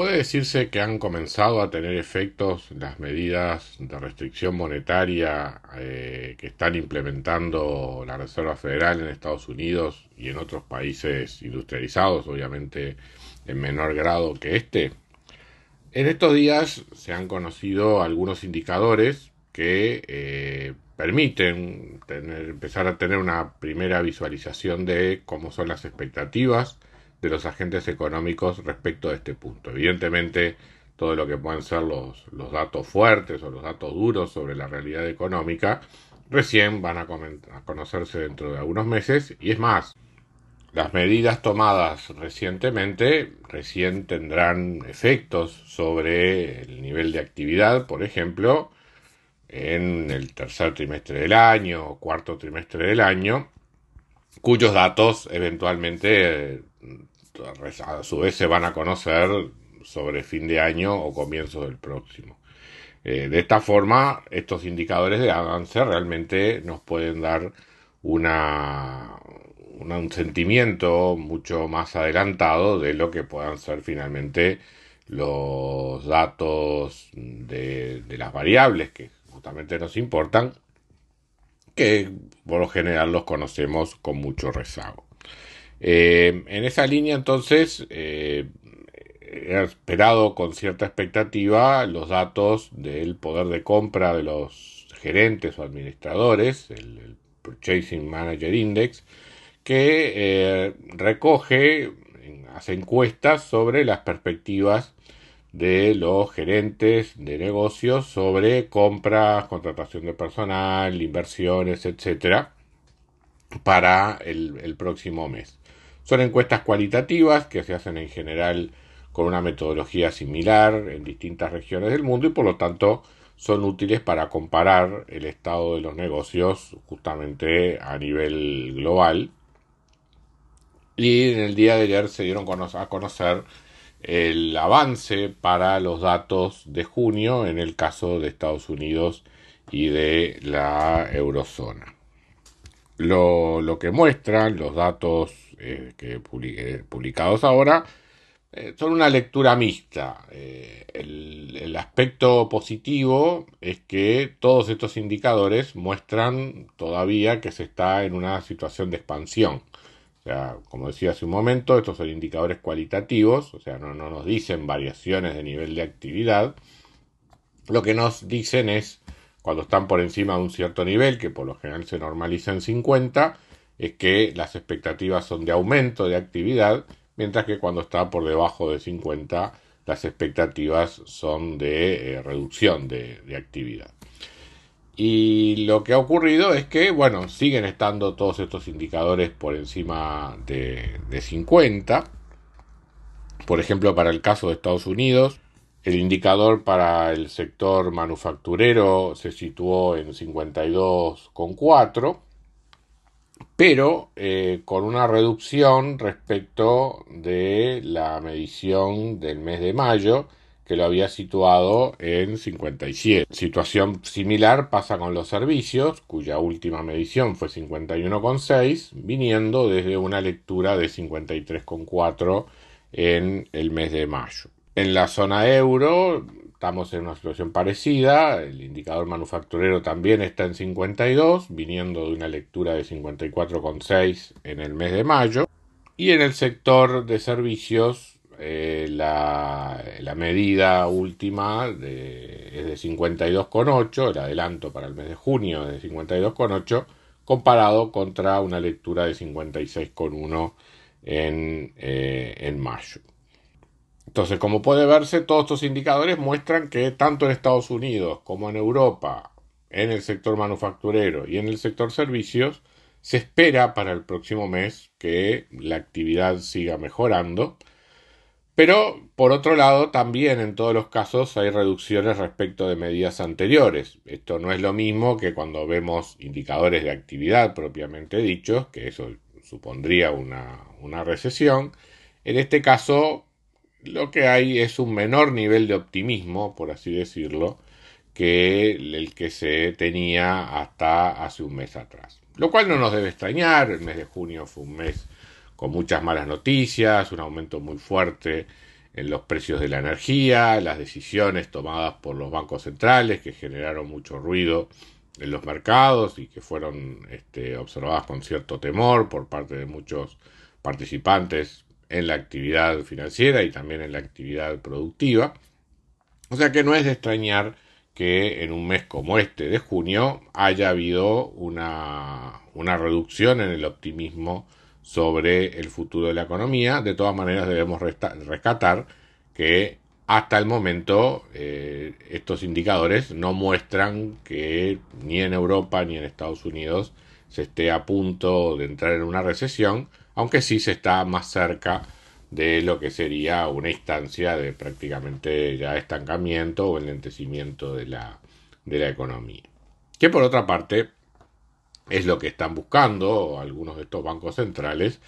Puede decirse que han comenzado a tener efectos las medidas de restricción monetaria eh, que están implementando la Reserva Federal en Estados Unidos y en otros países industrializados, obviamente en menor grado que este. En estos días se han conocido algunos indicadores que eh, permiten empezar a tener una primera visualización de cómo son las expectativas de los agentes económicos respecto a este punto. Evidentemente, todo lo que pueden ser los, datos fuertes o los datos duros sobre la realidad económica recién van a, a conocerse dentro de algunos meses y es más, las medidas tomadas recientemente recién tendrán efectos sobre el nivel de actividad, por ejemplo, en el tercer trimestre del año o cuarto trimestre del año, cuyos datos eventualmente a su vez se van a conocer sobre fin de año o comienzo del próximo. Eh, de esta forma, estos indicadores de avance realmente nos pueden dar una, un sentimiento mucho más adelantado de lo que puedan ser finalmente los datos de las variables que justamente nos importan, que por lo general los conocemos con mucho rezago. Eh, en esa línea entonces eh, he esperado con cierta expectativa los datos del poder de compra de los gerentes o administradores, el, Purchasing Manager Index, que eh, recoge, hace encuestas sobre las perspectivas de los gerentes de negocios sobre compras, contratación de personal, inversiones, etcétera, para el próximo mes. Son encuestas cualitativas que se hacen en general con una metodología similar en distintas regiones del mundo y por lo tanto son útiles para comparar el estado de los negocios justamente a nivel global. Y en el día de ayer se dieron a conocer el avance para los datos de junio en el caso de Estados Unidos y de la eurozona. Lo, lo que muestran los datos eh, que publicados ahora, eh, son una lectura mixta. Eh, el, aspecto positivo es que todos estos indicadores muestran todavía que se está en una situación de expansión. O sea, como decía hace un momento, estos son indicadores cualitativos, o sea, no, no nos dicen variaciones de nivel de actividad. Lo que nos dicen es, cuando están por encima de un cierto nivel, que por lo general se normaliza en 50, es que las expectativas son de aumento de actividad, mientras que cuando está por debajo de 50 las expectativas son de eh, reducción de, actividad. Y lo que ha ocurrido es que, bueno, siguen estando todos estos indicadores por encima de, de 50. Por ejemplo, para el caso de Estados Unidos, el indicador para el sector manufacturero se situó en 52,4 pero eh, con una reducción respecto de la medición del mes de mayo, que lo había situado en 57. Situación similar pasa con los servicios, cuya última medición fue 51,6, viniendo desde una lectura de 53,4 en el mes de mayo. En la zona euro, Estamos en una situación parecida, el indicador manufacturero también está en 52, viniendo de una lectura de 54,6 en el mes de mayo. Y en el sector de servicios, eh, la, medida última es de 52,8, el adelanto para el mes de junio es de 52,8, comparado contra una lectura de 56,1 en, eh, en mayo. Entonces, como puede verse, todos estos indicadores muestran que tanto en Estados Unidos como en Europa, en el sector manufacturero y en el sector servicios, se espera para el próximo mes que la actividad siga mejorando, Pero, por otro lado, también en todos los casos hay reducciones respecto de medidas anteriores. Esto no es lo mismo que cuando vemos indicadores de actividad propiamente dichos, que eso supondría una, una recesión. En este caso, lo que hay es un menor nivel de optimismo, por así decirlo, que el que se tenía hasta hace un mes atrás. Lo cual no nos debe extrañar, el mes de junio fue un mes con muchas malas noticias, un aumento muy fuerte en los precios de la energía, las decisiones tomadas por los bancos centrales que generaron mucho ruido en los mercados y que fueron este, observadas con cierto temor por parte de muchos participantes en la actividad financiera y también en la actividad productiva. O sea que no es de extrañar que en un mes como este de junio haya habido una, una reducción en el optimismo sobre el futuro de la economía. De todas maneras, debemos rescatar que hasta el momento eh, estos indicadores no muestran que ni en Europa ni en Estados Unidos se esté a punto de entrar en una recesión, aunque sí se está más cerca de lo que sería una instancia de prácticamente ya estancamiento o enlentecimiento de la, de la economía. Que por otra parte es lo que están buscando algunos de estos bancos centrales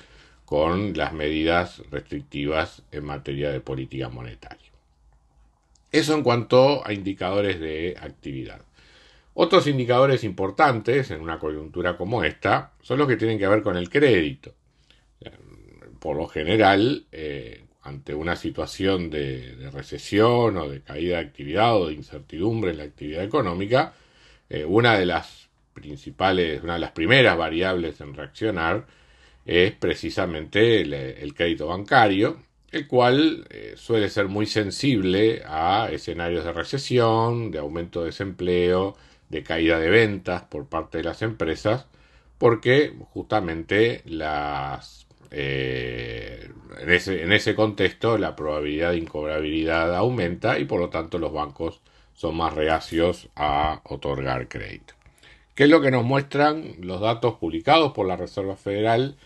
con las medidas restrictivas en materia de política monetaria. Eso en cuanto a indicadores de actividad. Otros indicadores importantes en una coyuntura como esta son los que tienen que ver con el crédito. Por lo general, eh, ante una situación de, recesión o de caída de actividad o de incertidumbre en la actividad económica, eh, una de las principales, una de las primeras variables en reaccionar es precisamente el, crédito bancario, el cual eh, suele ser muy sensible a escenarios de recesión, de aumento de desempleo, de caída de ventas por parte de las empresas, porque justamente las eh, en, ese, en ese contexto la probabilidad de incobrabilidad aumenta y por lo tanto los bancos son más reacios a otorgar crédito. ¿Qué es lo que nos muestran los datos publicados por la Reserva Federal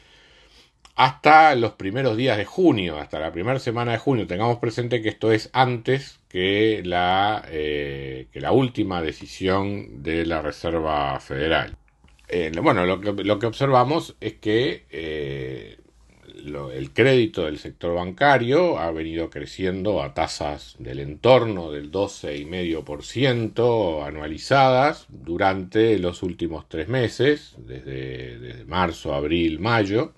hasta los primeros días de junio, hasta la primera semana de junio? Tengamos presente que esto es antes que la, eh, que la última decisión de la Reserva Federal. Eh, bueno, lo que, lo que, observamos es que el crédito del sector bancario ha venido creciendo a tasas del entorno del 12,5% anualizadas durante los últimos tres meses, desde, marzo, abril, mayo.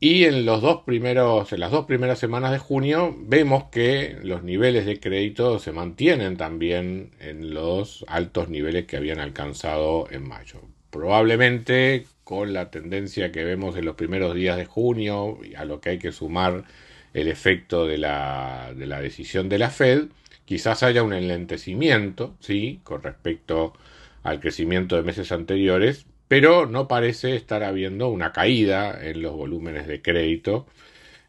Y en, en las dos primeras semanas de junio vemos que los niveles de crédito se mantienen también en los altos niveles que habían alcanzado en mayo. Probablemente con la tendencia que vemos en los primeros días de junio, a lo que hay que sumar el efecto de la, de la decisión de la Fed, quizás haya un enlentecimiento, sí, con respecto al crecimiento de meses anteriores, pero no parece estar habiendo una caída en los volúmenes de crédito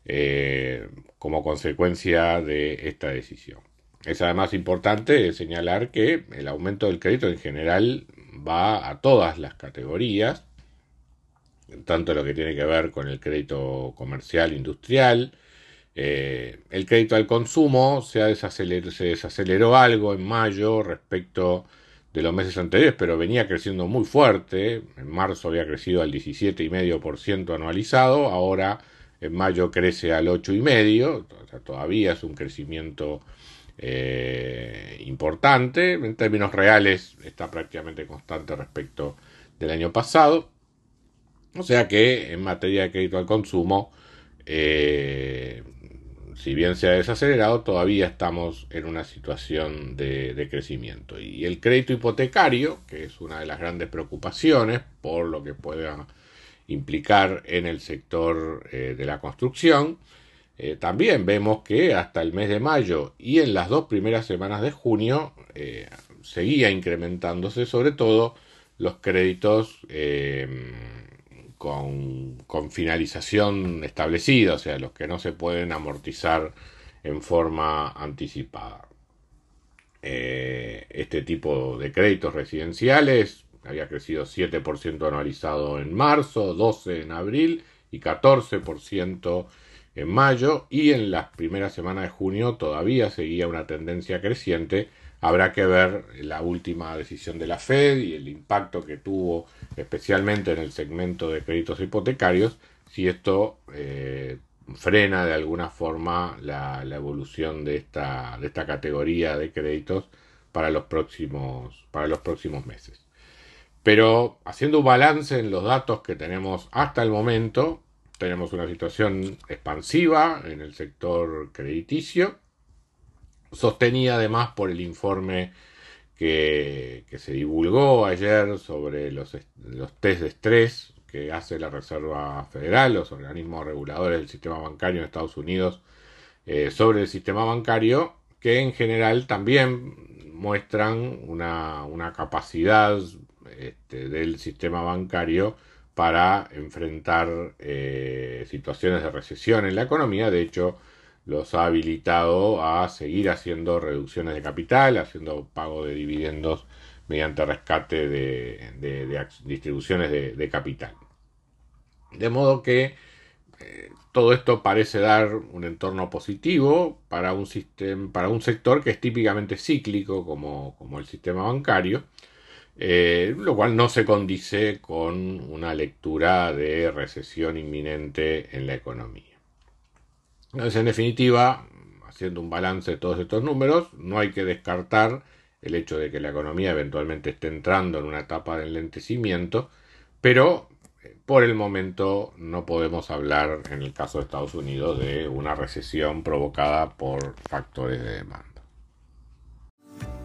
eh, como consecuencia de esta decisión. Es además importante señalar que el aumento del crédito en general va a todas las categorías, tanto lo que tiene que ver con el crédito comercial industrial. Eh, el crédito al consumo se, desaceleró, algo en mayo respecto de los meses anteriores, pero venía creciendo muy fuerte. En marzo había crecido al 17,5% anualizado, ahora en mayo crece al 8,5%, o sea, todavía es un crecimiento eh, importante. En términos reales está prácticamente constante respecto del año pasado. O sea que en materia de crédito al consumo, eh, si bien se ha desacelerado, todavía estamos en una situación de, crecimiento. Y el crédito hipotecario, que es una de las grandes preocupaciones por lo que pueda implicar en el sector eh, de la construcción, eh, también vemos que hasta el mes de mayo y en las dos primeras semanas de junio seguía incrementándose sobre todo los créditos con, finalización establecida, o sea, los que no se pueden amortizar en forma anticipada. Eh, este tipo de créditos residenciales había crecido 7% anualizado en marzo, 12% en abril y 14% en mayo y en las primeras semanas de junio todavía seguía una tendencia creciente. Habrá que ver la última decisión de la Fed y el impacto que tuvo especialmente en el segmento de créditos hipotecarios, si esto eh, frena de alguna forma la, evolución de esta, de esta categoría de créditos para los próximos, para los próximos meses. Pero haciendo un balance en los datos que tenemos hasta el momento, tenemos una situación expansiva en el sector crediticio, sostenida además por el informe que, se divulgó ayer sobre los, los test de estrés que hace la Reserva Federal, los organismos reguladores del sistema bancario en Estados Unidos, eh, sobre el sistema bancario, que en general también muestran una, una capacidad este, del sistema bancario para enfrentar eh, situaciones de recesión en la economía. De hecho, los ha habilitado a seguir haciendo reducciones de capital, haciendo pago de dividendos mediante rescate de, distribuciones de, capital. De modo que eh, todo esto parece dar un entorno positivo para un, para un sector que es típicamente cíclico como, como el sistema bancario eh, lo cual no se condice con una lectura de recesión inminente en la economía. Entonces, en definitiva, haciendo un balance de todos estos números, no hay que descartar el hecho de que la economía eventualmente esté entrando en una etapa de enlentecimiento, pero eh, por el momento no podemos hablar, en el caso de Estados Unidos, de una recesión provocada por factores de demanda.